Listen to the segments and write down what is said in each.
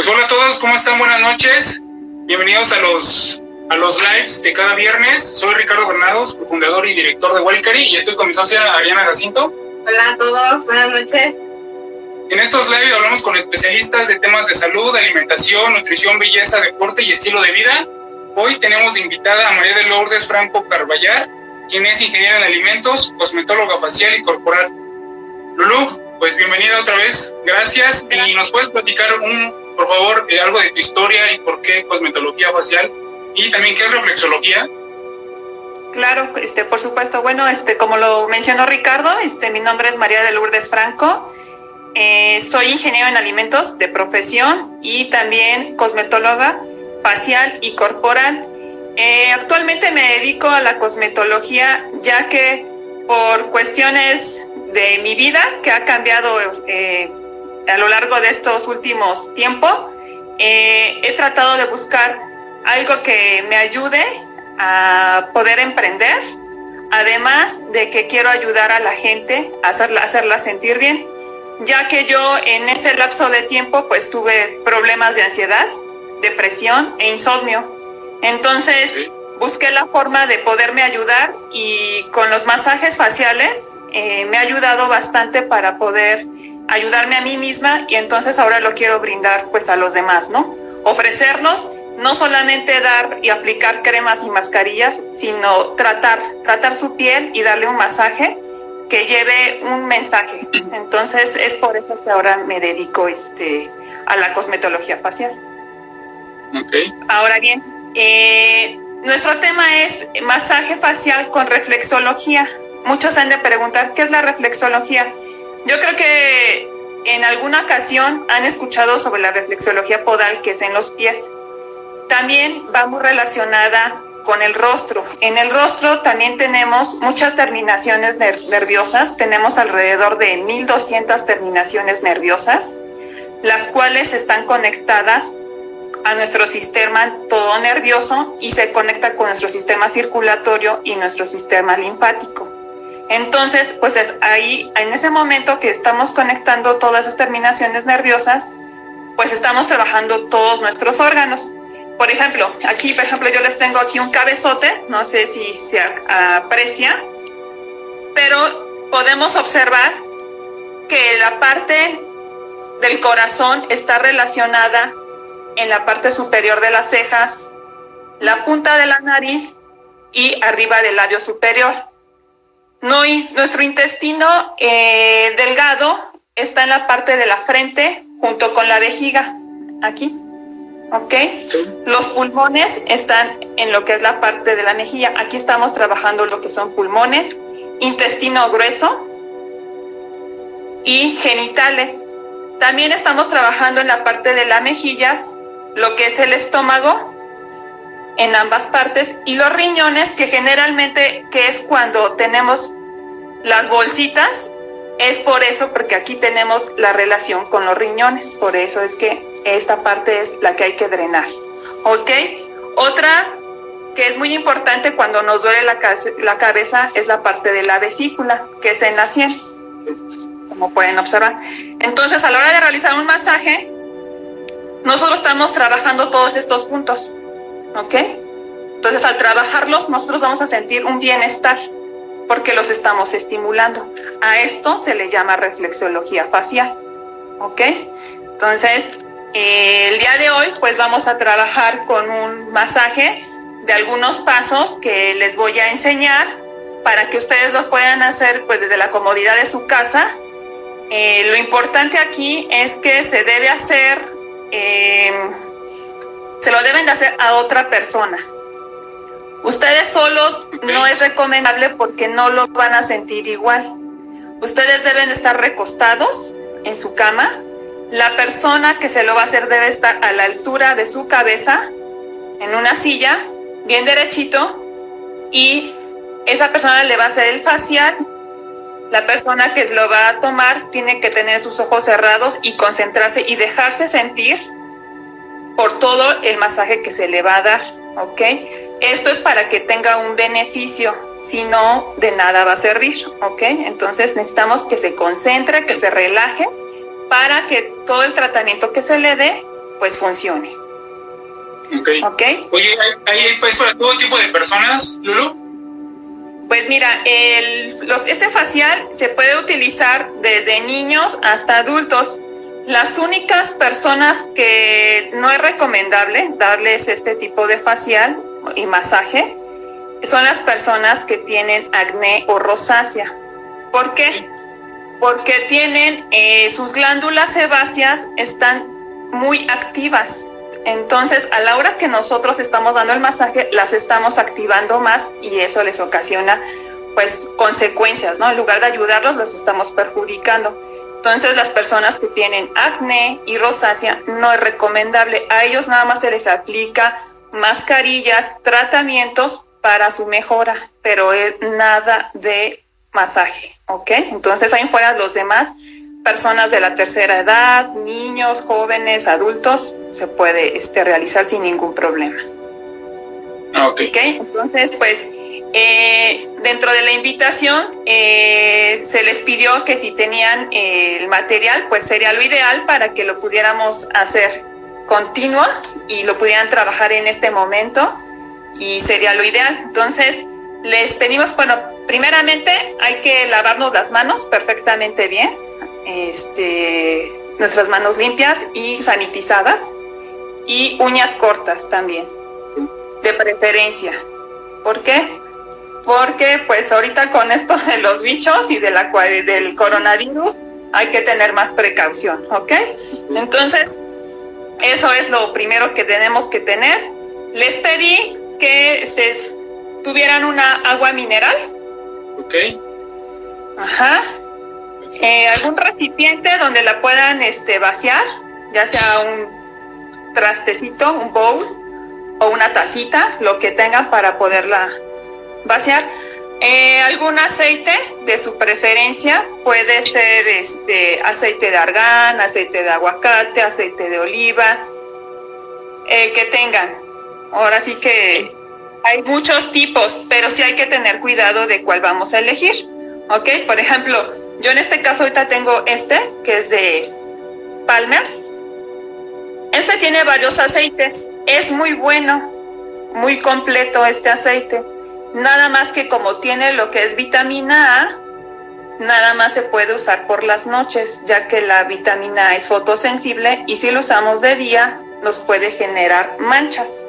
Pues hola a todos, ¿cómo están? Buenas noches. Bienvenidos a los, a los lives de cada viernes. Soy Ricardo Bernados, fundador y director de Walcari y estoy con mi socia Ariana Jacinto. Hola a todos, buenas noches. En estos lives hablamos con especialistas de temas de salud, alimentación, nutrición, belleza, deporte y estilo de vida. Hoy tenemos de invitada a María de Lourdes Franco Carballar, quien es ingeniera en alimentos, cosmetóloga facial y corporal. Lulú, pues bienvenida otra vez, gracias. Y nos puedes platicar, un, por favor, eh, algo de tu historia y por qué cosmetología facial y también qué es reflexología. Claro, este, por supuesto. Bueno, este, como lo mencionó Ricardo, este, mi nombre es María de Lourdes Franco. Eh, soy ingeniero en alimentos de profesión y también cosmetóloga facial y corporal. Eh, actualmente me dedico a la cosmetología ya que por cuestiones de mi vida que ha cambiado a lo largo de estos últimos tiempos, he tratado de buscar algo que me ayude a poder emprender, además de que quiero ayudar a la gente a hacerla, hacerla sentir bien ya que yo en ese lapso de tiempo pues tuve problemas de ansiedad, depresión e insomnio. Entonces busqué la forma de poderme ayudar y con los masajes faciales eh, me ha ayudado bastante para poder ayudarme a mí misma y entonces ahora lo quiero brindar pues a los demás, ¿no? Ofrecernos no solamente dar y aplicar cremas y mascarillas, sino tratar, tratar su piel y darle un masaje que lleve un mensaje. Entonces es por eso que ahora me dedico este, a la cosmetología facial. Okay. Ahora bien, eh, nuestro tema es masaje facial con reflexología. Muchos han de preguntar, ¿qué es la reflexología? Yo creo que en alguna ocasión han escuchado sobre la reflexología podal, que es en los pies. También va muy relacionada con el rostro. En el rostro también tenemos muchas terminaciones nerviosas, tenemos alrededor de 1200 terminaciones nerviosas, las cuales están conectadas a nuestro sistema todo nervioso y se conecta con nuestro sistema circulatorio y nuestro sistema linfático. Entonces, pues es ahí, en ese momento que estamos conectando todas esas terminaciones nerviosas, pues estamos trabajando todos nuestros órganos por ejemplo, aquí, por ejemplo, yo les tengo aquí un cabezote, no sé si se aprecia, pero podemos observar que la parte del corazón está relacionada en la parte superior de las cejas, la punta de la nariz y arriba del labio superior. Nuestro intestino eh, delgado está en la parte de la frente junto con la vejiga, aquí. ¿ok? Los pulmones están en lo que es la parte de la mejilla. Aquí estamos trabajando lo que son pulmones, intestino grueso y genitales. También estamos trabajando en la parte de las mejillas, lo que es el estómago en ambas partes y los riñones que generalmente que es cuando tenemos las bolsitas es por eso porque aquí tenemos la relación con los riñones, por eso es que esta parte es la que hay que drenar. ¿Ok? Otra que es muy importante cuando nos duele la, la cabeza es la parte de la vesícula, que es en la sien, como pueden observar. Entonces, a la hora de realizar un masaje, nosotros estamos trabajando todos estos puntos. ¿Ok? Entonces, al trabajarlos, nosotros vamos a sentir un bienestar porque los estamos estimulando. A esto se le llama reflexología facial. ¿Ok? Entonces, el día de hoy pues vamos a trabajar con un masaje de algunos pasos que les voy a enseñar para que ustedes los puedan hacer pues desde la comodidad de su casa. Eh, lo importante aquí es que se debe hacer, em, se lo deben de hacer a otra persona. Ustedes solos no es recomendable porque no lo van a sentir igual. Ustedes deben estar recostados en su cama la persona que se lo va a hacer debe estar a la altura de su cabeza, en una silla, bien derechito, y esa persona le va a hacer el facial. La persona que se lo va a tomar tiene que tener sus ojos cerrados y concentrarse y dejarse sentir por todo el masaje que se le va a dar, ¿ok? Esto es para que tenga un beneficio, si no, de nada va a servir, ¿ok? Entonces necesitamos que se concentre, que se relaje para que todo el tratamiento que se le dé pues funcione. Ok. Oye, ¿hay, pues para todo tipo de personas, Lulu? Pues mira, el, los, este facial se puede utilizar desde niños hasta adultos. Las únicas personas que no es recomendable darles este tipo de facial y masaje son las personas que tienen acné o rosácea. ¿Por qué? Porque tienen eh, sus glándulas sebáceas están muy activas. Entonces, a la hora que nosotros estamos dando el masaje, las estamos activando más y eso les ocasiona pues consecuencias, ¿no? En lugar de ayudarlos, los estamos perjudicando. Entonces, las personas que tienen acné y rosácea no es recomendable. A ellos nada más se les aplica mascarillas, tratamientos para su mejora, pero es nada de masaje, ¿ok? Entonces, ahí fuera los demás personas de la tercera edad, niños, jóvenes, adultos, se puede este, realizar sin ningún problema. Ah, ok. Entonces, pues, eh, dentro de la invitación eh, se les pidió que si tenían eh, el material, pues sería lo ideal para que lo pudiéramos hacer continuo y lo pudieran trabajar en este momento y sería lo ideal. Entonces, les pedimos, bueno, primeramente hay que lavarnos las manos perfectamente bien este, nuestras manos limpias y sanitizadas y uñas cortas también, de preferencia. ¿Por qué? Porque pues ahorita con esto de los bichos y de la, del coronavirus hay que tener más precaución, ¿ok? Entonces, eso es lo primero que tenemos que tener. Les pedí que este, tuvieran una agua mineral. Ok. Ajá eh, algún recipiente donde la puedan este, vaciar, ya sea un trastecito, un bowl o una tacita, lo que tengan para poderla vaciar. Eh, algún aceite de su preferencia puede ser este aceite de argán, aceite de aguacate, aceite de oliva, el que tengan. Ahora sí que hay muchos tipos, pero sí hay que tener cuidado de cuál vamos a elegir. ¿Ok? Por ejemplo, yo en este caso ahorita tengo este, que es de Palmers. Este tiene varios aceites. Es muy bueno, muy completo este aceite. Nada más que como tiene lo que es vitamina A, nada más se puede usar por las noches, ya que la vitamina A es fotosensible y si lo usamos de día nos puede generar manchas.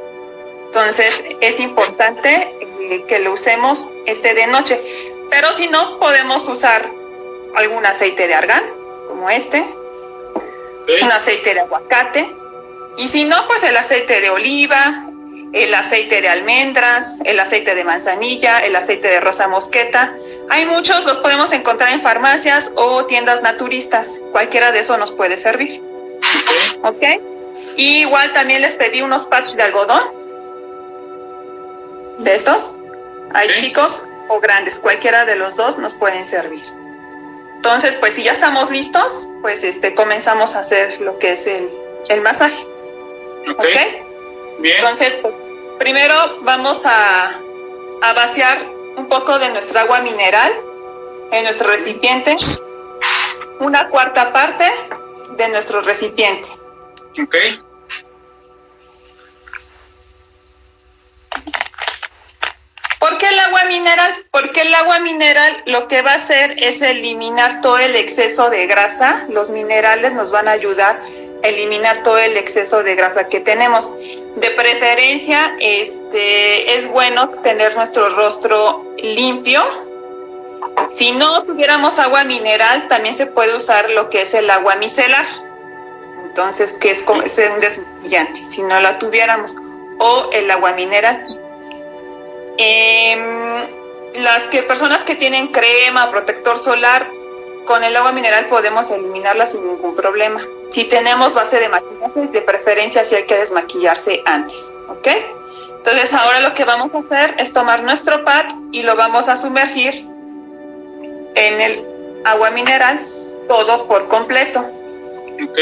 Entonces es importante eh, que lo usemos este de noche. Pero si no, podemos usar algún aceite de argán, como este, un aceite de aguacate, y si no, pues el aceite de oliva, el aceite de almendras, el aceite de manzanilla, el aceite de rosa mosqueta. Hay muchos, los podemos encontrar en farmacias o tiendas naturistas. Cualquiera de eso nos puede servir. ¿Ok? igual también les pedí unos patches de algodón. De estos. Hay chicos o grandes. Cualquiera de los dos nos pueden servir. Entonces, pues si ya estamos listos, pues este comenzamos a hacer lo que es el, el masaje. Ok. Bien. Entonces, pues, primero vamos a, a, vaciar un poco de nuestra agua mineral en nuestro recipiente, una cuarta parte de nuestro recipiente. Ok. ¿Por qué el agua mineral? Porque el agua mineral lo que va a hacer es eliminar todo el exceso de grasa. Los minerales nos van a ayudar a eliminar todo el exceso de grasa que tenemos. De preferencia, este, es bueno tener nuestro rostro limpio. Si no tuviéramos agua mineral, también se puede usar lo que es el agua micelar. Entonces, que es como es un desmaquillante, si no la tuviéramos. O el agua mineral. Eh, las que personas que tienen crema, protector solar, con el agua mineral podemos eliminarla sin ningún problema. Si tenemos base de maquillaje, de preferencia si hay que desmaquillarse antes, ¿ok? Entonces ahora lo que vamos a hacer es tomar nuestro pad y lo vamos a sumergir en el agua mineral, todo por completo. Ok.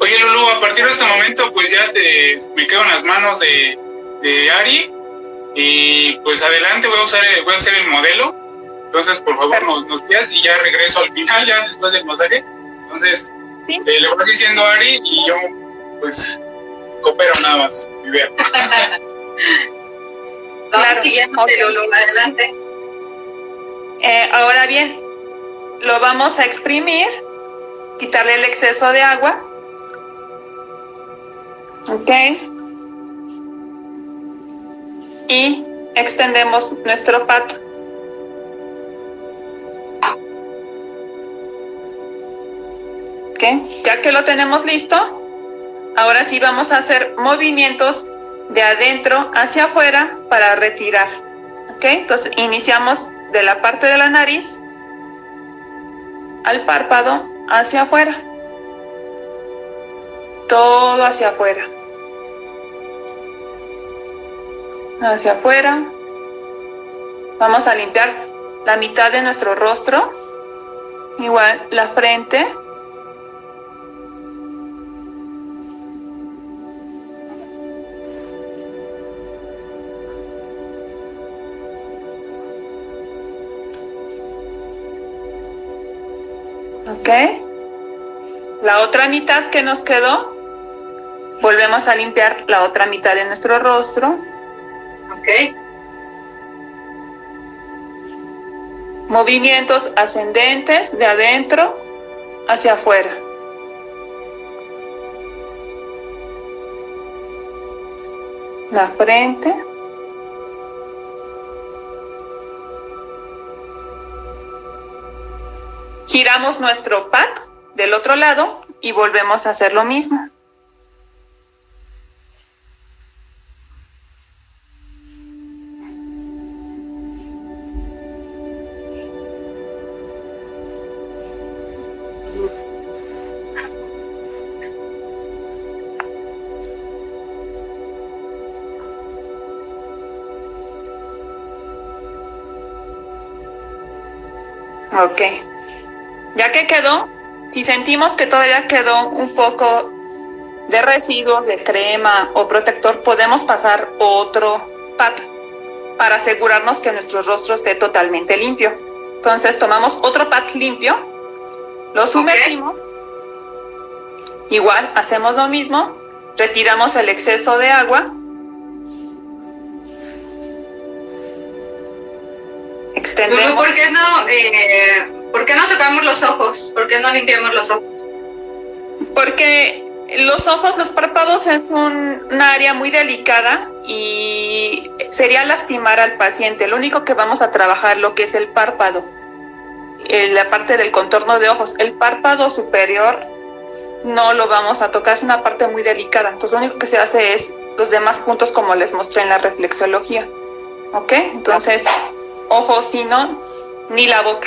Oye Lulu, a partir de este momento pues ya te, me quedo en las manos de, de Ari y pues adelante, voy a, usar, voy a hacer el modelo. Entonces, por favor, nos, nos guías y ya regreso al final, ya después del masaje. Entonces, Eh, le vas diciendo a Ari y yo, pues, coopero nada más. Y veo. Claro, siguiéndote, ok. Lulu, adelante. Eh, ahora bien, lo vamos a exprimir, quitarle el exceso de agua. Ok. Y extendemos nuestro pato. Ya que lo tenemos listo, ahora sí vamos a hacer movimientos de adentro hacia afuera para retirar. Ok, entonces iniciamos de la parte de la nariz al párpado hacia afuera. Todo hacia afuera. Hacia afuera. Vamos a limpiar la mitad de nuestro rostro. Igual la frente. ¿Ok? La otra mitad que nos quedó, volvemos a limpiar la otra mitad de nuestro rostro. Ok. Movimientos ascendentes de adentro hacia afuera. La frente. Giramos nuestro pad del otro lado y volvemos a hacer lo mismo. Ok. Ya que quedó, si sentimos que todavía quedó un poco de residuos de crema o protector, podemos pasar otro pat para asegurarnos que nuestro rostro esté totalmente limpio. Entonces tomamos otro pat limpio, lo sumergimos, igual hacemos lo mismo, retiramos el exceso de agua, extendemos. ¿por qué no, eh, ¿por qué no tocamos los ojos? ¿Por qué no limpiamos los ojos? Porque los ojos, los párpados es un, una área muy delicada y sería lastimar al paciente. Lo único que vamos a trabajar lo que es el párpado, eh, la parte del contorno de ojos. El párpado superior no lo vamos a tocar, es una parte muy delicada. Entonces lo único que se hace es los demás puntos como les mostré en la reflexología. ¿Ok? Entonces, ojos sí no, ni la boca.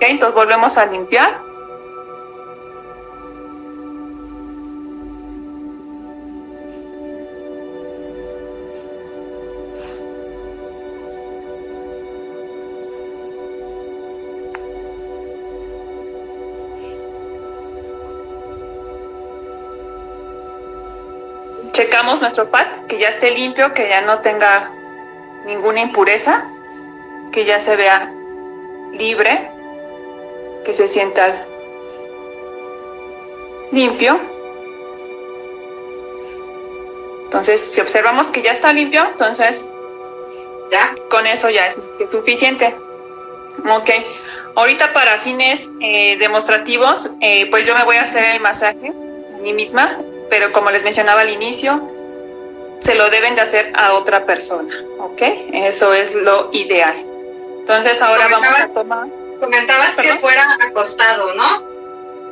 Entonces volvemos a limpiar. Checamos nuestro pad, que ya esté limpio, que ya no tenga ninguna impureza, que ya se vea libre, que se sienta limpio. Entonces, si observamos que ya está limpio, entonces ¿Ya? con eso ya es suficiente. Ok. Ahorita para fines eh, demostrativos, eh, pues yo me voy a hacer el masaje a mí misma, pero como les mencionaba al inicio, se lo deben de hacer a otra persona, ¿ok? Eso es lo ideal. Entonces ahora vamos a tomar... Comentabas que fuera acostado, ¿no?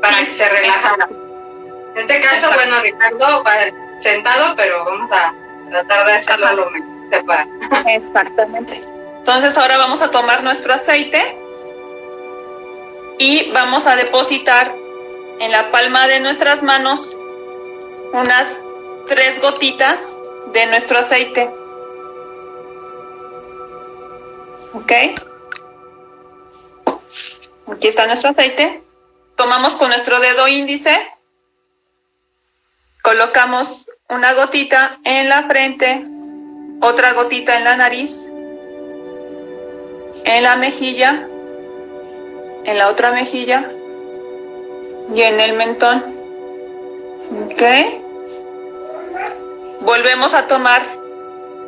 Para que se relajara. En este caso, Exacto. bueno, Ricardo va sentado, pero vamos a tratar de hacerlo lo mejor que se pueda. Exactamente. Entonces ahora vamos a tomar nuestro aceite y vamos a depositar en la palma de nuestras manos unas tres gotitas de nuestro aceite. ¿Ok? Aquí está nuestro aceite. Tomamos con nuestro dedo índice, colocamos una gotita en la frente, otra gotita en la nariz, en la mejilla, en la otra mejilla, y en el mentón. ¿Ok? Volvemos a tomar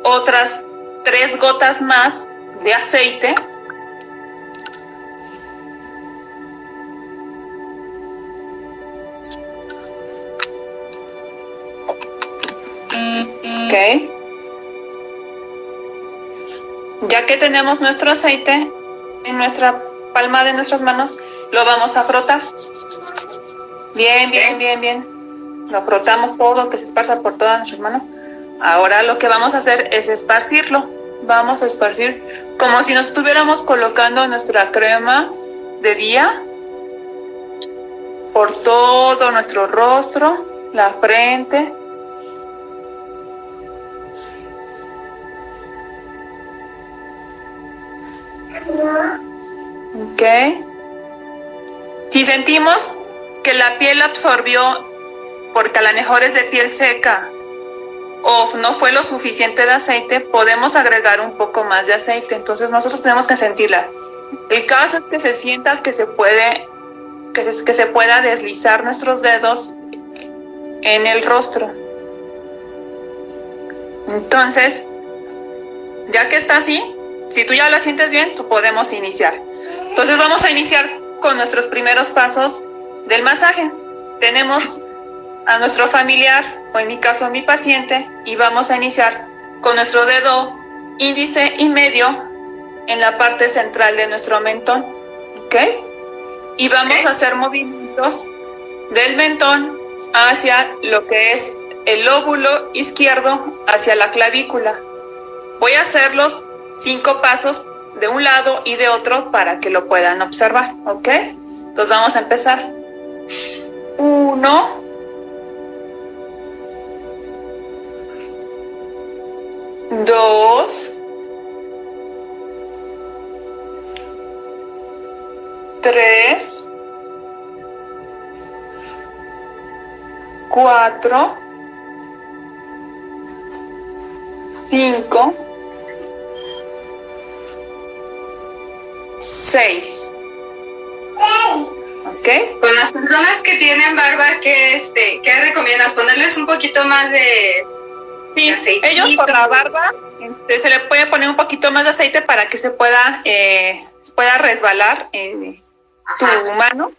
otras tres gotas más de aceite. Ok. Ya que tenemos nuestro aceite en nuestra palma de nuestras manos, lo vamos a frotar. Bien, bien, bien, bien. Lo frotamos todo, que se esparza por todas nuestras manos. Ahora lo que vamos a hacer es esparcirlo. Vamos a esparcir como si nos estuviéramos colocando nuestra crema de día por todo nuestro rostro, la frente. Ok. Si sentimos que la piel absorbió, porque a lo mejor es de piel seca, o no fue lo suficiente de aceite, podemos agregar un poco más de aceite. Entonces nosotros tenemos que sentirla. El caso es que se sienta que se puede, que se, que se pueda deslizar nuestros dedos en el rostro. Entonces, ya que está así, si tú ya la sientes bien, tú podemos iniciar. Entonces vamos a iniciar con nuestros primeros pasos del masaje. Tenemos a nuestro familiar, o en mi caso a mi paciente, y vamos a iniciar con nuestro dedo índice y medio en la parte central de nuestro mentón. ¿Ok? Y vamos a hacer movimientos del mentón hacia lo que es el lóbulo izquierdo, hacia la clavícula. Voy a hacerlos cinco pasos de un lado y de otro para que lo puedan observar. ¿Ok? Entonces vamos a empezar. Uno. Dos. Tres. Cuatro. Cinco. Seis. ¿Ok? Con las personas que tienen barba, ¿qué, este, ¿qué recomiendas? ¿Ponerles un poquito más de, Sí, aceitito? ellos por la barba este, se le puede poner un poquito más de aceite para que se pueda, eh, se pueda resbalar en tu mano.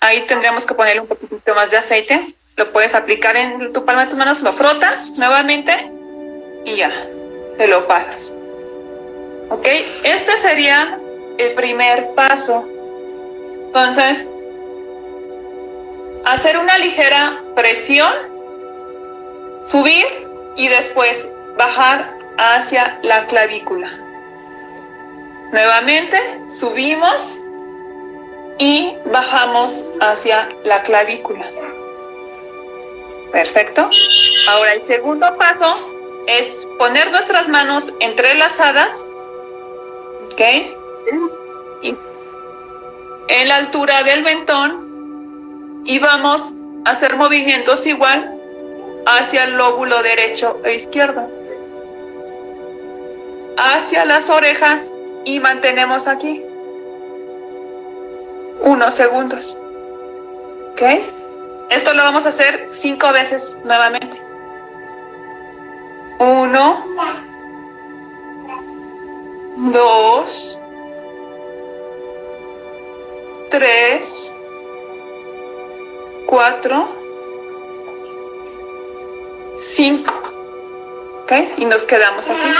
Ahí tendríamos que ponerle un poquito más de aceite. Lo puedes aplicar en tu palma de tus manos, lo frotas nuevamente y ya, te lo pasas. ¿Ok? Este sería el primer paso. Entonces, hacer una ligera presión, subir y después bajar hacia la clavícula. Nuevamente, subimos y bajamos hacia la clavícula. Perfecto. Ahora el segundo paso es poner nuestras manos entrelazadas, ¿ok? En la altura del mentón y vamos a hacer movimientos igual hacia el lóbulo derecho e izquierdo. Hacia las orejas y mantenemos aquí unos segundos. ¿Ok? Esto lo vamos a hacer cinco veces nuevamente. Uno, dos, tres, cuatro, cinco. ¿Ok? Y nos quedamos aquí.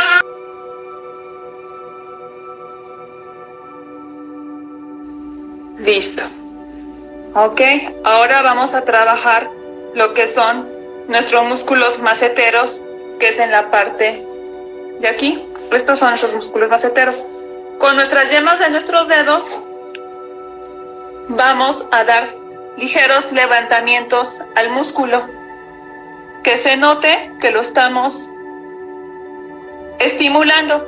Listo. Ok, ahora vamos a trabajar lo que son nuestros músculos maceteros, que es en la parte de aquí. Estos son nuestros músculos maceteros. Con nuestras yemas de nuestros dedos vamos a dar ligeros levantamientos al músculo. Que se note que lo estamos estimulando.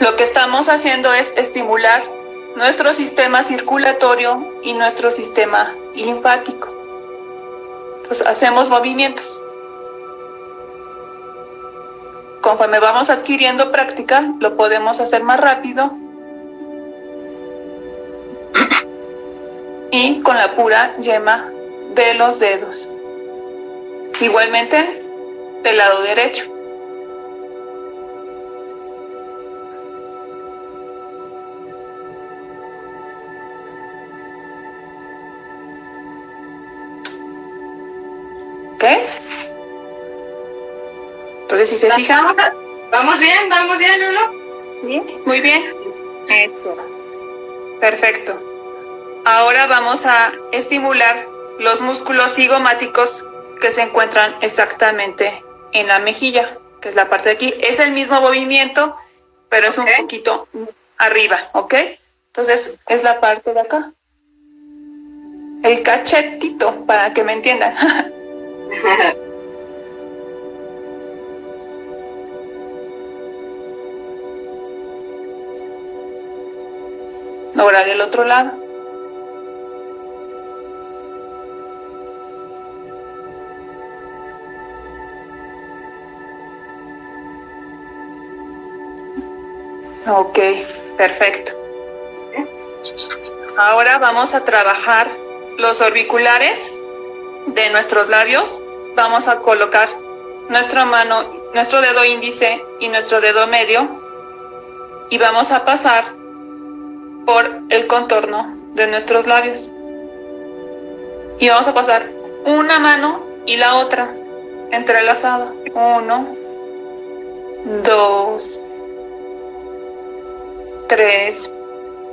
Lo que estamos haciendo es estimular nuestro sistema circulatorio y nuestro sistema linfático. Pues hacemos movimientos. Conforme vamos adquiriendo práctica, lo podemos hacer más rápido y con la pura yema de los dedos. Igualmente del lado derecho. ¿Ok? Entonces, si se fijan... Vamos bien, vamos bien, Lulu. Muy bien. Eso. Perfecto. Ahora vamos a estimular los músculos cigomáticos que se encuentran exactamente en la mejilla, que es la parte de aquí. Es el mismo movimiento, pero es un poquito arriba, ¿ok? Entonces es la parte de acá. El cachetito, para que me entiendan. Ahora del otro lado. Ok, perfecto. Ahora vamos a trabajar los orbiculares de nuestros labios. Vamos a colocar nuestra mano, nuestro dedo índice y nuestro dedo medio y vamos a pasar por el contorno de nuestros labios. Y vamos a pasar una mano y la otra entrelazada. Uno, dos, tres.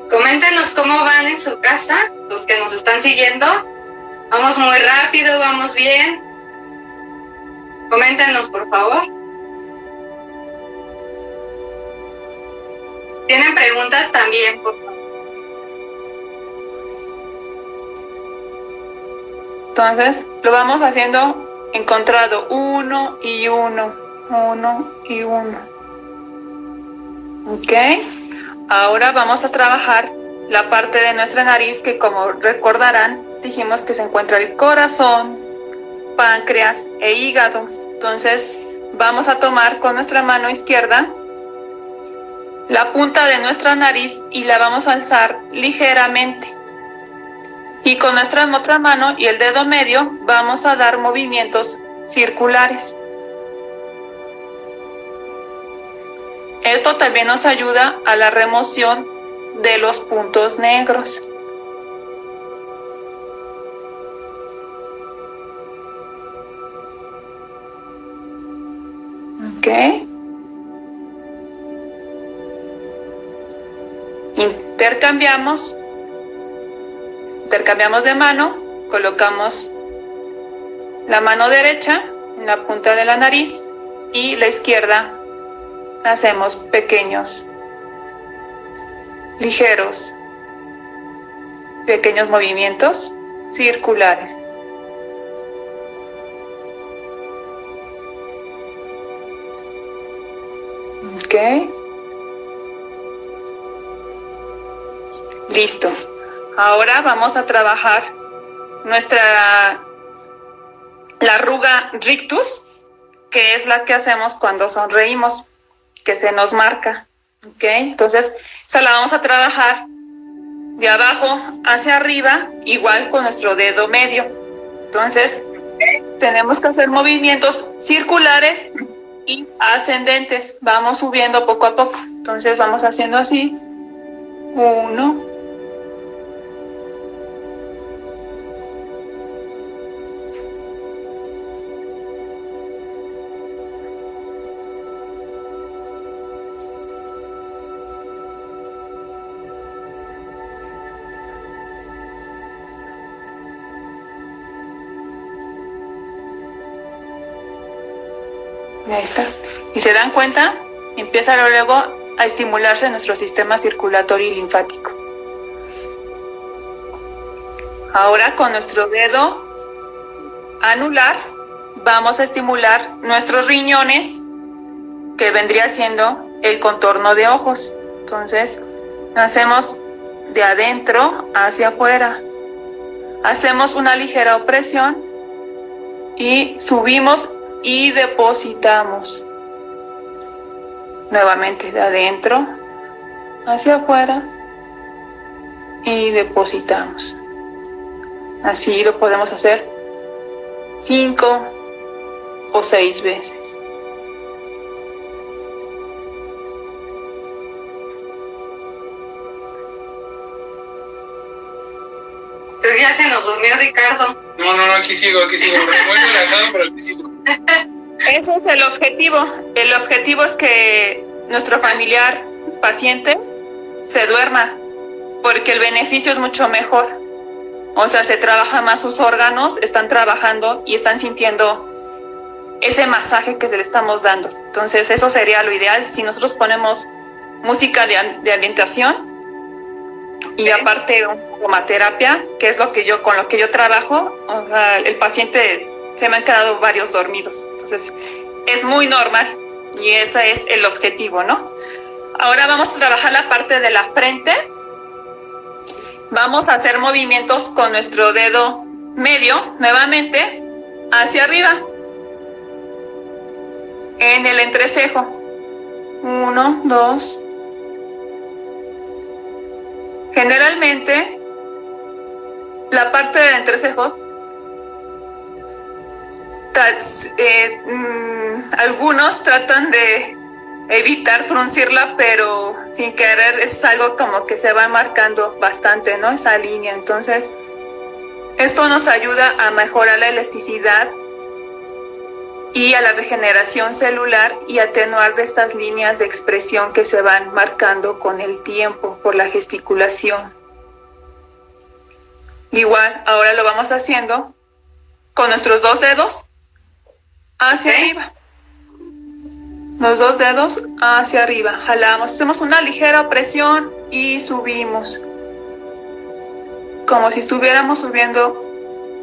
Coméntenos cómo van en su casa, los que nos están siguiendo. Vamos muy rápido, vamos bien. Coméntenos, por favor. Tienen preguntas también, por favor. Entonces lo vamos haciendo encontrado uno y uno, uno y uno. ¿Ok? Ahora vamos a trabajar la parte de nuestra nariz que como recordarán dijimos que se encuentra el corazón, páncreas e hígado. Entonces vamos a tomar con nuestra mano izquierda la punta de nuestra nariz y la vamos a alzar ligeramente. Y con nuestra otra mano y el dedo medio vamos a dar movimientos circulares. Esto también nos ayuda a la remoción de los puntos negros. ¿Ok? Intercambiamos. Intercambiamos de mano. Colocamos la mano derecha en la punta de la nariz y la izquierda hacemos pequeños, ligeros, pequeños movimientos circulares. Ok. Listo. Ahora vamos a trabajar nuestra la arruga rictus, que es la que hacemos cuando sonreímos que se nos marca. ¿Ok? Entonces, esa la vamos a trabajar de abajo hacia arriba, igual con nuestro dedo medio. Entonces, tenemos que hacer movimientos circulares y ascendentes. Vamos subiendo poco a poco. Entonces, vamos haciendo así. Uno, Y se dan cuenta, empieza luego a estimularse nuestro sistema circulatorio y linfático. Ahora con nuestro dedo anular vamos a estimular nuestros riñones, que vendría siendo el contorno de ojos. Entonces, hacemos de adentro hacia afuera. Hacemos una ligera opresión y subimos y depositamos nuevamente de adentro hacia afuera y depositamos. Así lo podemos hacer cinco o seis veces. Creo que ya se nos durmió Ricardo. No, no, no, aquí sigo, aquí sigo. Muy relajado, pero aquí sigo. Ese es el objetivo. El objetivo es que nuestro familiar paciente se duerma, porque el beneficio es mucho mejor. O sea, se trabaja más sus órganos, están trabajando y están sintiendo ese masaje que se le estamos dando. Entonces, eso sería lo ideal si nosotros ponemos música de, de ambientación y aparte terapia, que es lo que yo con lo que yo trabajo, o sea, el paciente se me han quedado varios dormidos. Entonces, es muy normal y ese es el objetivo, ¿no? Ahora vamos a trabajar la parte de la frente. Vamos a hacer movimientos con nuestro dedo medio, nuevamente, hacia arriba. En el entrecejo. Uno, dos. Generalmente, la parte del entrecejo eh, mm, algunos tratan de evitar fruncirla, pero sin querer es algo como que se va marcando bastante, ¿no? Esa línea. Entonces, esto nos ayuda a mejorar la elasticidad y a la regeneración celular y atenuar estas líneas de expresión que se van marcando con el tiempo por la gesticulación. Igual, ahora lo vamos haciendo con nuestros dos dedos hacia arriba. Los dos dedos hacia arriba. Jalamos. Hacemos una ligera presión y subimos. Como si estuviéramos subiendo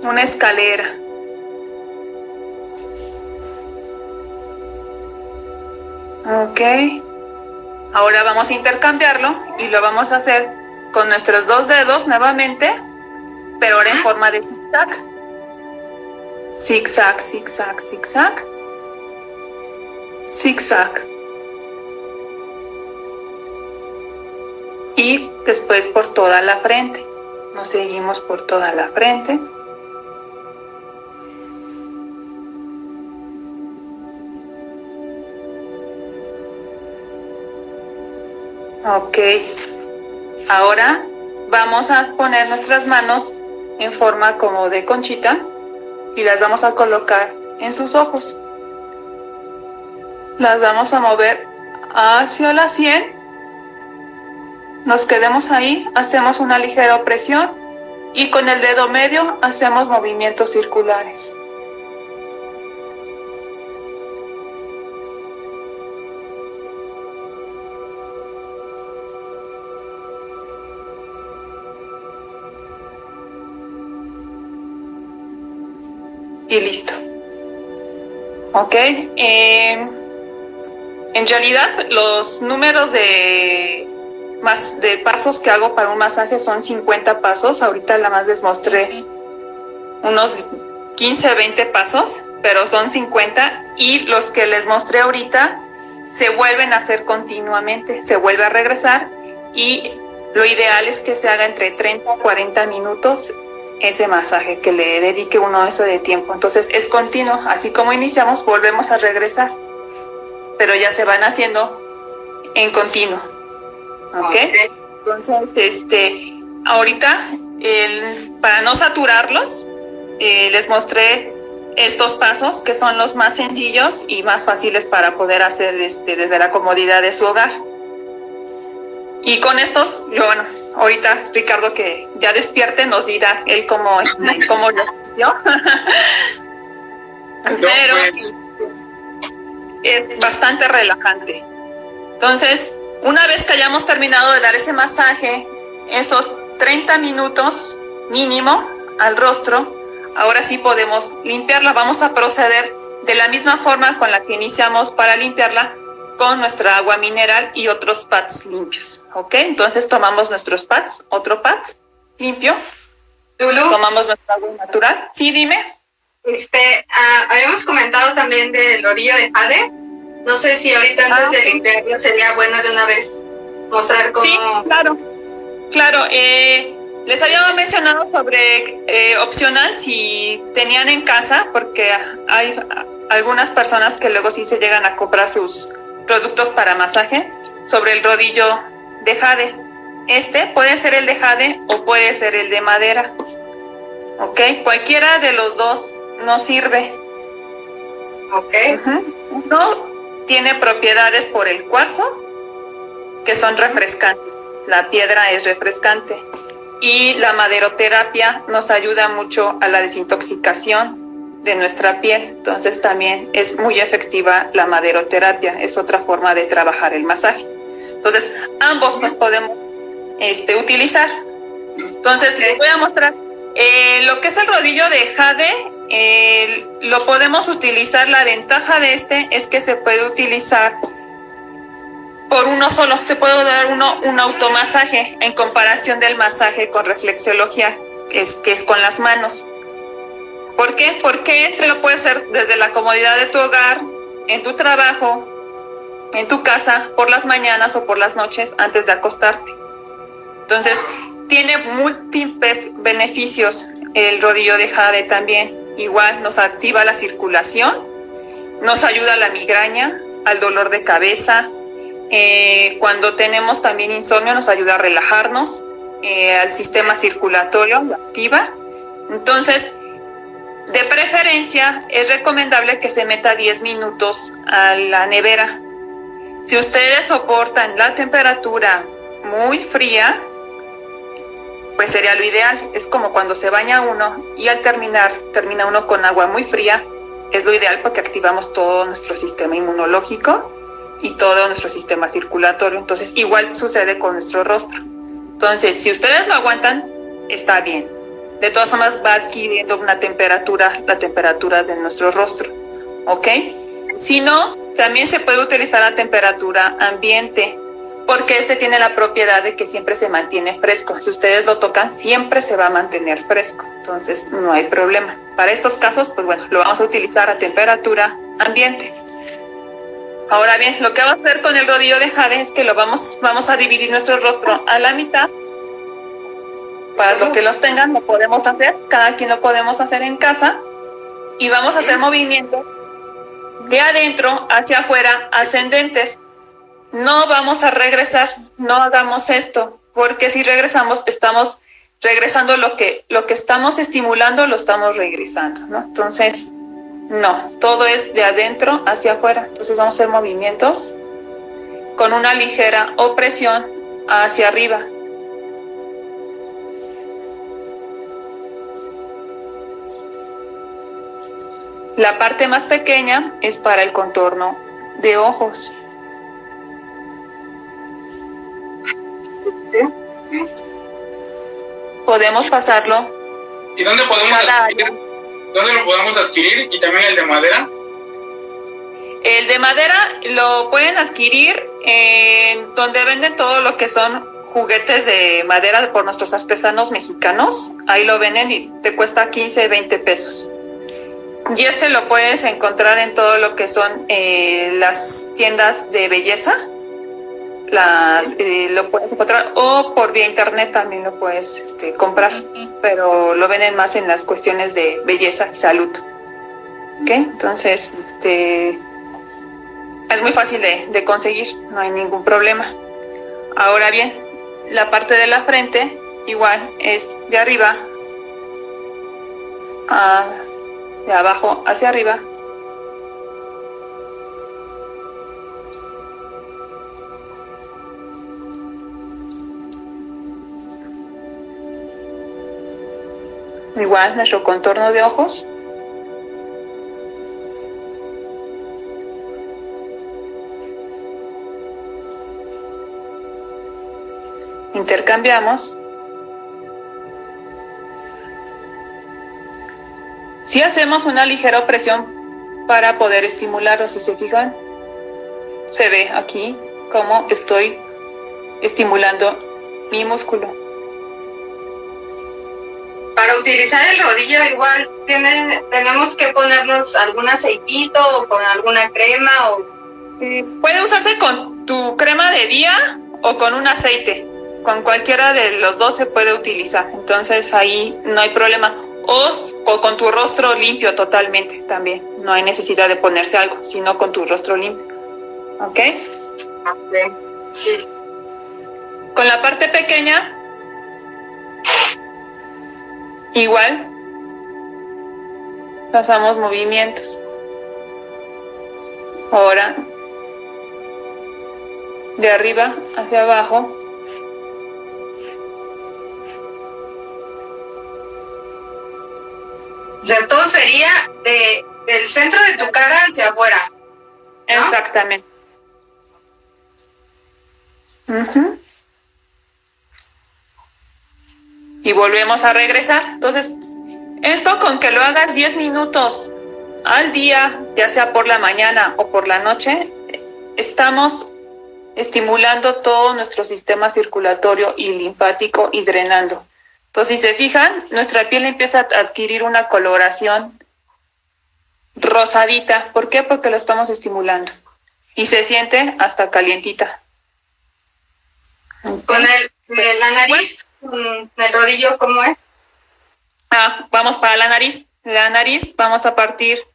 una escalera. Ok. Ahora vamos a intercambiarlo y lo vamos a hacer con nuestros dos dedos nuevamente, pero ahora en forma de zigzag. Zigzag, zigzag, zigzag. Zigzag. Y después por toda la frente. Nos seguimos por toda la frente. Ok. Ahora vamos a poner nuestras manos en forma como de conchita y las vamos a colocar en sus ojos. Las vamos a mover hacia la sien. Nos quedemos ahí, hacemos una ligera opresión y con el dedo medio hacemos movimientos circulares. Y listo. ¿Ok? Eh, en realidad los números de, más, de pasos que hago para un masaje son 50 pasos. Ahorita la más les mostré unos 15, 20 pasos, pero son 50 y los que les mostré ahorita se vuelven a hacer continuamente, se vuelve a regresar y lo ideal es que se haga entre 30 y 40 minutos ese masaje, que le dedique uno eso de tiempo. Entonces es continuo, así como iniciamos, volvemos a regresar, pero ya se van haciendo en continuo. ¿Ok? Entonces, este, ahorita, el, para no saturarlos, eh, les mostré estos pasos que son los más sencillos y más fáciles para poder hacer este, desde la comodidad de su hogar. Y con estos, bueno, ahorita Ricardo que ya despierte nos dirá él cómo, este, cómo lo yo. Pero pues. es bastante relajante. Entonces, una vez que hayamos terminado de dar ese masaje, esos 30 minutos mínimo al rostro, ahora sí podemos limpiarla. Vamos a proceder de la misma forma con la que iniciamos para limpiarla con nuestra agua mineral y otros pads limpios. ¿Ok? Entonces tomamos nuestros pads, otro pad limpio. Tomamos nuestra agua natural. Sí, dime. Este, ah, habíamos comentado también del rodillo de jade. No sé si ahorita antes de ah, limpiarlo sería bueno de una vez mostrar cómo. Sí, claro. Claro, eh, Les había mencionado sobre eh, opcional si tenían en casa, porque hay algunas personas que luego sí se llegan a comprar sus productos para masaje, sobre el rodillo de jade. Este puede ser el de jade o puede ser el de madera. ¿Ok? Cualquiera de los dos no sirve. Ok. Uno tiene propiedades por el cuarzo que son refrescantes. La piedra es refrescante y la maderoterapia nos ayuda mucho a la desintoxicación de nuestra piel. Entonces también es muy efectiva la maderoterapia, es otra forma de trabajar el masaje. Entonces ambos nos podemos este, utilizar. Entonces les voy a mostrar eh, lo que es el rodillo de jade. Eh, lo podemos utilizar, la ventaja de este es que se puede utilizar por uno solo. Se puede dar uno un automasaje en comparación del masaje con reflexología, que es, que es con las manos. ¿Por qué? Porque este lo puedes hacer desde la comodidad de tu hogar, en tu trabajo, en tu casa, por las mañanas o por las noches antes de acostarte. Entonces, tiene múltiples beneficios el rodillo de jade también. Igual nos activa la circulación, nos ayuda a la migraña, al dolor de cabeza, eh, cuando tenemos también insomnio nos ayuda a relajarnos, eh, al sistema circulatorio activa. Entonces, de preferencia es recomendable que se meta 10 minutos a la nevera. Si ustedes soportan la temperatura muy fría, pues sería lo ideal. Es como cuando se baña uno y al terminar termina uno con agua muy fría. Es lo ideal porque activamos todo nuestro sistema inmunológico y todo nuestro sistema circulatorio. Entonces, igual sucede con nuestro rostro. Entonces, si ustedes lo aguantan, está bien. De todas formas, va adquiriendo una temperatura, la temperatura de nuestro rostro. ¿Ok? Si no, también se puede utilizar la temperatura ambiente, porque este tiene la propiedad de que siempre se mantiene fresco. Si ustedes lo tocan, siempre se va a mantener fresco. Entonces, no hay problema. Para estos casos, pues bueno, lo vamos a utilizar a temperatura ambiente. Ahora bien, lo que vamos a hacer con el rodillo de jade es que lo vamos, vamos a dividir nuestro rostro a la mitad. Para los que los tengan, lo podemos hacer, cada quien lo podemos hacer en casa. Y vamos a hacer movimientos de adentro hacia afuera ascendentes. No vamos a regresar, no hagamos esto, porque si regresamos, estamos regresando lo que, lo que estamos estimulando, lo estamos regresando, ¿no? Entonces, no, todo es de adentro hacia afuera. Entonces vamos a hacer movimientos con una ligera opresión hacia arriba. La parte más pequeña es para el contorno de ojos. Podemos pasarlo. ¿Y dónde podemos ¿Dónde lo podemos adquirir? Y también el de madera. El de madera lo pueden adquirir en donde venden todo lo que son juguetes de madera por nuestros artesanos mexicanos. Ahí lo venden y te cuesta 15, 20 pesos. Y este lo puedes encontrar en todo lo que son eh, las tiendas de belleza las eh, lo puedes encontrar o por vía internet también lo puedes este, comprar, pero lo venden más en las cuestiones de belleza y salud. ¿Ok? Entonces, este es muy fácil de, de conseguir, no hay ningún problema. Ahora bien, la parte de la frente igual es de arriba a, de abajo hacia arriba igual nuestro contorno de ojos. Intercambiamos. Si hacemos una ligera opresión para poder estimularlo, si se fijan, se ve aquí cómo estoy estimulando mi músculo para utilizar el rodillo igual tenemos que ponernos algún aceitito o con alguna crema o puede usarse con tu crema de día o con un aceite con cualquiera de los dos se puede utilizar. Entonces ahí no hay problema. O, con tu rostro limpio totalmente también. No hay necesidad de ponerse algo, sino con tu rostro limpio. ¿Ok? Ok, sí. Con la parte pequeña, igual, pasamos movimientos. Ahora, de arriba hacia abajo, O sea, todo sería de, del centro de tu cara hacia afuera. Exactamente. Y volvemos a regresar. Entonces, esto con que lo hagas 10 minutos al día, ya sea por la mañana o por la noche, estamos estimulando todo nuestro sistema circulatorio y linfático y drenando. Entonces, si se fijan, nuestra piel empieza a adquirir una coloración rosadita. ¿Por qué? Porque lo estamos estimulando. Y se siente hasta calientita. Con el, la nariz, con el rodillo, ¿cómo es? Ah, vamos para la nariz. La nariz vamos a partir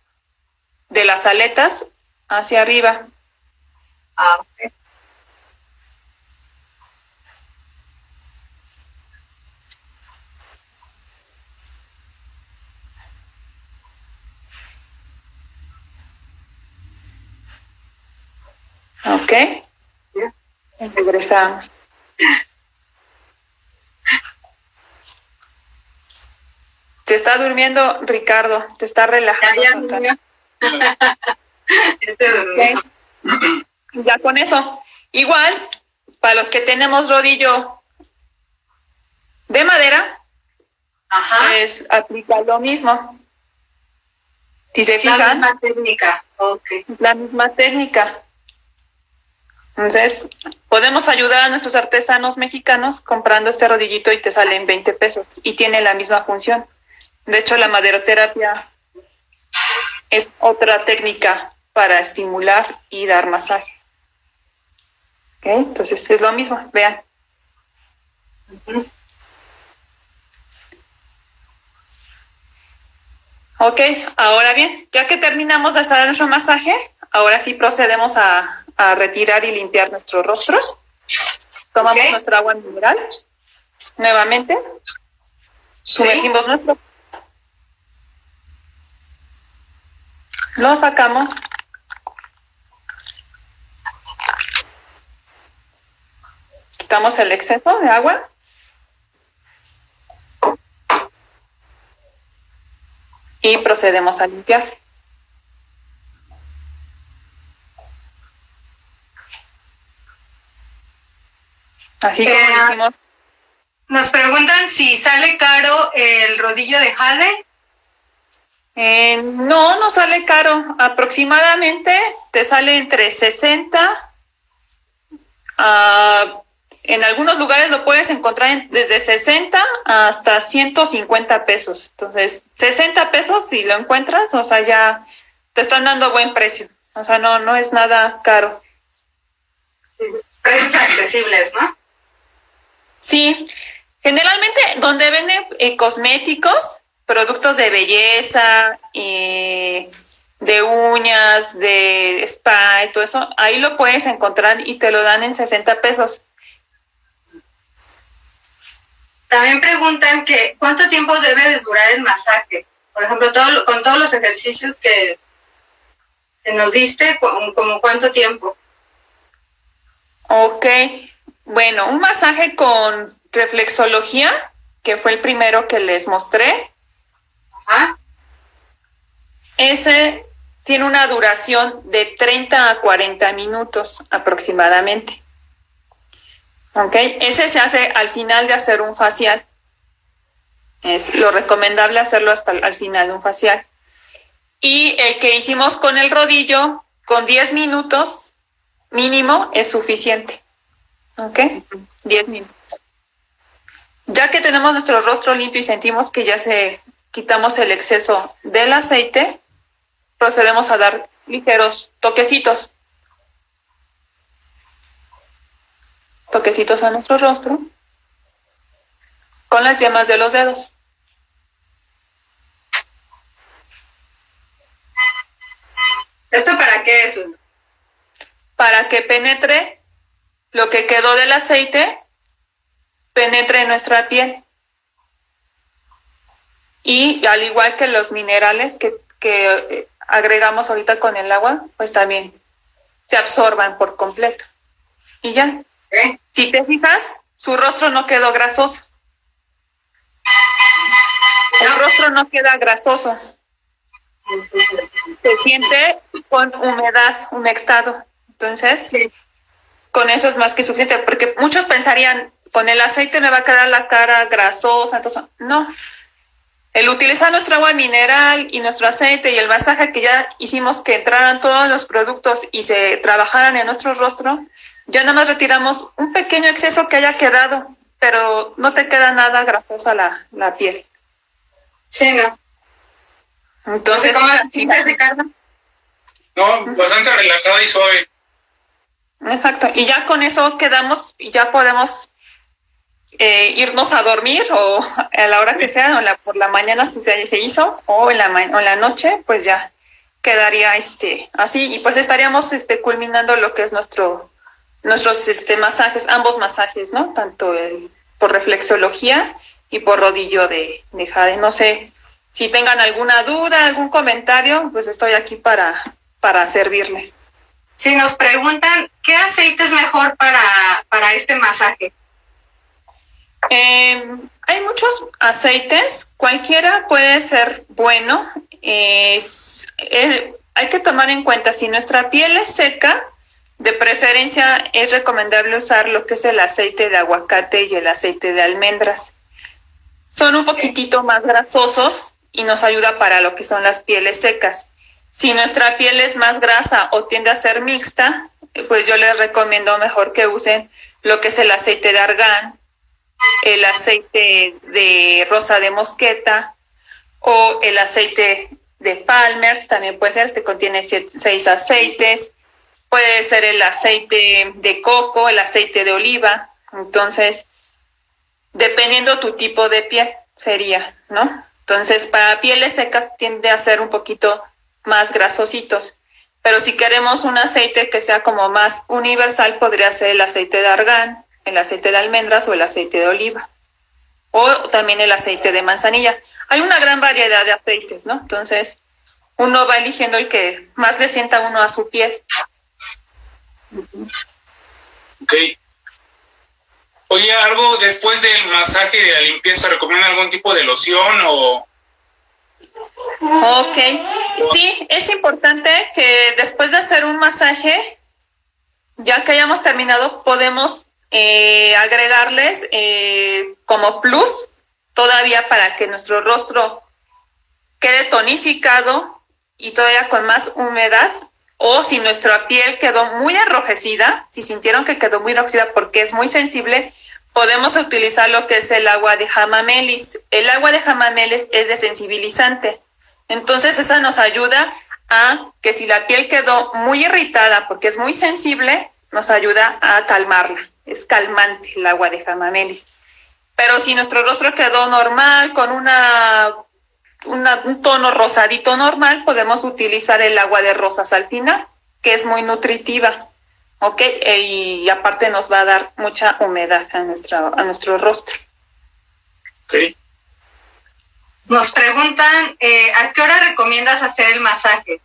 de las aletas hacia arriba. Ah, ok. Ok. Regresamos. Te está durmiendo Ricardo, te está relajando. Ya, ya, ya con eso. Igual, para los que tenemos rodillo de madera, Ajá. pues aplica lo mismo. Si se fijan. La misma técnica. Okay. La misma técnica. Entonces, podemos ayudar a nuestros artesanos mexicanos comprando este rodillito y te salen 20 pesos y tiene la misma función. De hecho, la maderoterapia es otra técnica para estimular y dar masaje. Entonces, es lo mismo, vean. Ok, ahora bien, ya que terminamos de hacer nuestro masaje, ahora sí procedemos a, a retirar y limpiar nuestros rostros. Tomamos Ok. nuestra agua mineral nuevamente. Sí. Sumergimos nuestro. Lo sacamos. Quitamos el exceso de agua. Y procedemos a limpiar. Así como Eh, lo hicimos. Nos preguntan si sale caro el rodillo de jade. Eh, no, no sale caro. Aproximadamente te sale entre 60 a- en algunos lugares lo puedes encontrar en- desde 60 hasta 150 pesos. Entonces, 60 pesos si lo encuentras, o sea, ya te están dando buen precio. O sea, no, no es nada caro. Precios accesibles, ¿no? Sí, generalmente donde venden eh, cosméticos, productos de belleza, eh, de uñas, de spa y todo eso, ahí lo puedes encontrar y te lo dan en 60 pesos. También preguntan que cuánto tiempo debe de durar el masaje. Por ejemplo, todo, con todos los ejercicios que, que nos diste, como cuánto tiempo. Ok, bueno, un masaje con reflexología, que fue el primero que les mostré, Ajá. ese tiene una duración de 30 a 40 minutos aproximadamente. Ok, ese se hace al final de hacer un facial. Es lo recomendable hacerlo hasta al final de un facial. Y el que hicimos con el rodillo, con 10 minutos mínimo, es suficiente. ¿Ok? 10 minutos. Ya que tenemos nuestro rostro limpio y sentimos que ya se quitamos el exceso del aceite, procedemos a dar ligeros toquecitos. Toquecitos a nuestro rostro con las yemas de los dedos. ¿Esto para qué es? Para que penetre lo que quedó del aceite, penetre en nuestra piel. Y al igual que los minerales que, que agregamos ahorita con el agua, pues también se absorban por completo. Y ya. Si te fijas, su rostro no quedó grasoso. El rostro no queda grasoso. Se siente con humedad, humectado. Entonces, con eso es más que suficiente, porque muchos pensarían, con el aceite me va a quedar la cara grasosa. Entonces, no. El utilizar nuestra agua mineral y nuestro aceite y el masaje que ya hicimos que entraran todos los productos y se trabajaran en nuestro rostro, ya nada más retiramos un pequeño exceso que haya quedado, pero no te queda nada grasosa la, la piel. Sí, no. Entonces, ¿cómo la sientes, Ricardo? No, bastante relajada y suave. Exacto. Y ya con eso quedamos y ya podemos eh, irnos a dormir o a la hora que sea, o la, por la mañana si se, se hizo, o en, la, o en la noche, pues ya quedaría este así. Y pues estaríamos este culminando lo que es nuestro nuestros este masajes ambos masajes no tanto el por reflexología y por rodillo de, de jade. No sé si tengan alguna duda algún comentario pues estoy aquí para para servirles si nos preguntan qué aceite es mejor para para este masaje eh, hay muchos aceites, cualquiera puede ser bueno. Es, hay que tomar en cuenta si nuestra piel es seca, de preferencia es recomendable usar lo que es el aceite de aguacate y el aceite de almendras. Son un poquitito más grasosos y nos ayuda para lo que son las pieles secas. Si nuestra piel es más grasa o tiende a ser mixta, pues yo les recomiendo mejor que usen lo que es el aceite de argán, el aceite de rosa de mosqueta o el aceite de Palmer's, también puede ser, este contiene seis aceites, puede ser el aceite de coco, el aceite de oliva, entonces, dependiendo tu tipo de piel, sería, ¿no? Entonces, para pieles secas tiende a ser un poquito más grasositos, pero si queremos un aceite que sea como más universal, podría ser el aceite de argán, el aceite de almendras o el aceite de oliva. O también el aceite de manzanilla. Hay una gran variedad de aceites, ¿no? Entonces, uno va eligiendo el que más le sienta uno a su piel. Ok. Oye, algo después del masaje y de la limpieza, ¿recomienda algún tipo de loción o...? Ok, sí, es importante que después de hacer un masaje, ya que hayamos terminado, podemos eh, agregarles eh, como plus todavía para que nuestro rostro quede tonificado y todavía con más humedad. O si nuestra piel quedó muy enrojecida, si sintieron que quedó muy enrojecida porque es muy sensible, podemos utilizar lo que es el agua de jamamelis. El agua de jamamelis es desensibilizante. Entonces, esa nos ayuda a que si la piel quedó muy irritada porque es muy sensible, nos ayuda a calmarla es calmante el agua de jamamelis. Pero si nuestro rostro quedó normal, con una, un tono rosadito normal, podemos utilizar el agua de rosas al final, que es muy nutritiva, ¿ok? E, y aparte nos va a dar mucha humedad a, nuestra, a nuestro rostro. Ok. Nos preguntan, eh, ¿a qué hora recomiendas hacer el masaje?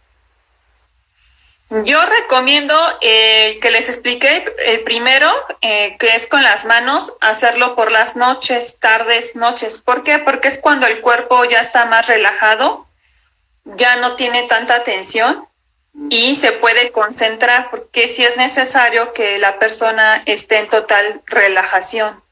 Yo recomiendo eh, que les explique el primero, eh, que es con las manos, hacerlo por las noches, tardes, noches. ¿Por qué? Porque es cuando el cuerpo ya está más relajado, ya no tiene tanta tensión y se puede concentrar, porque si es necesario que la persona esté en total relajación.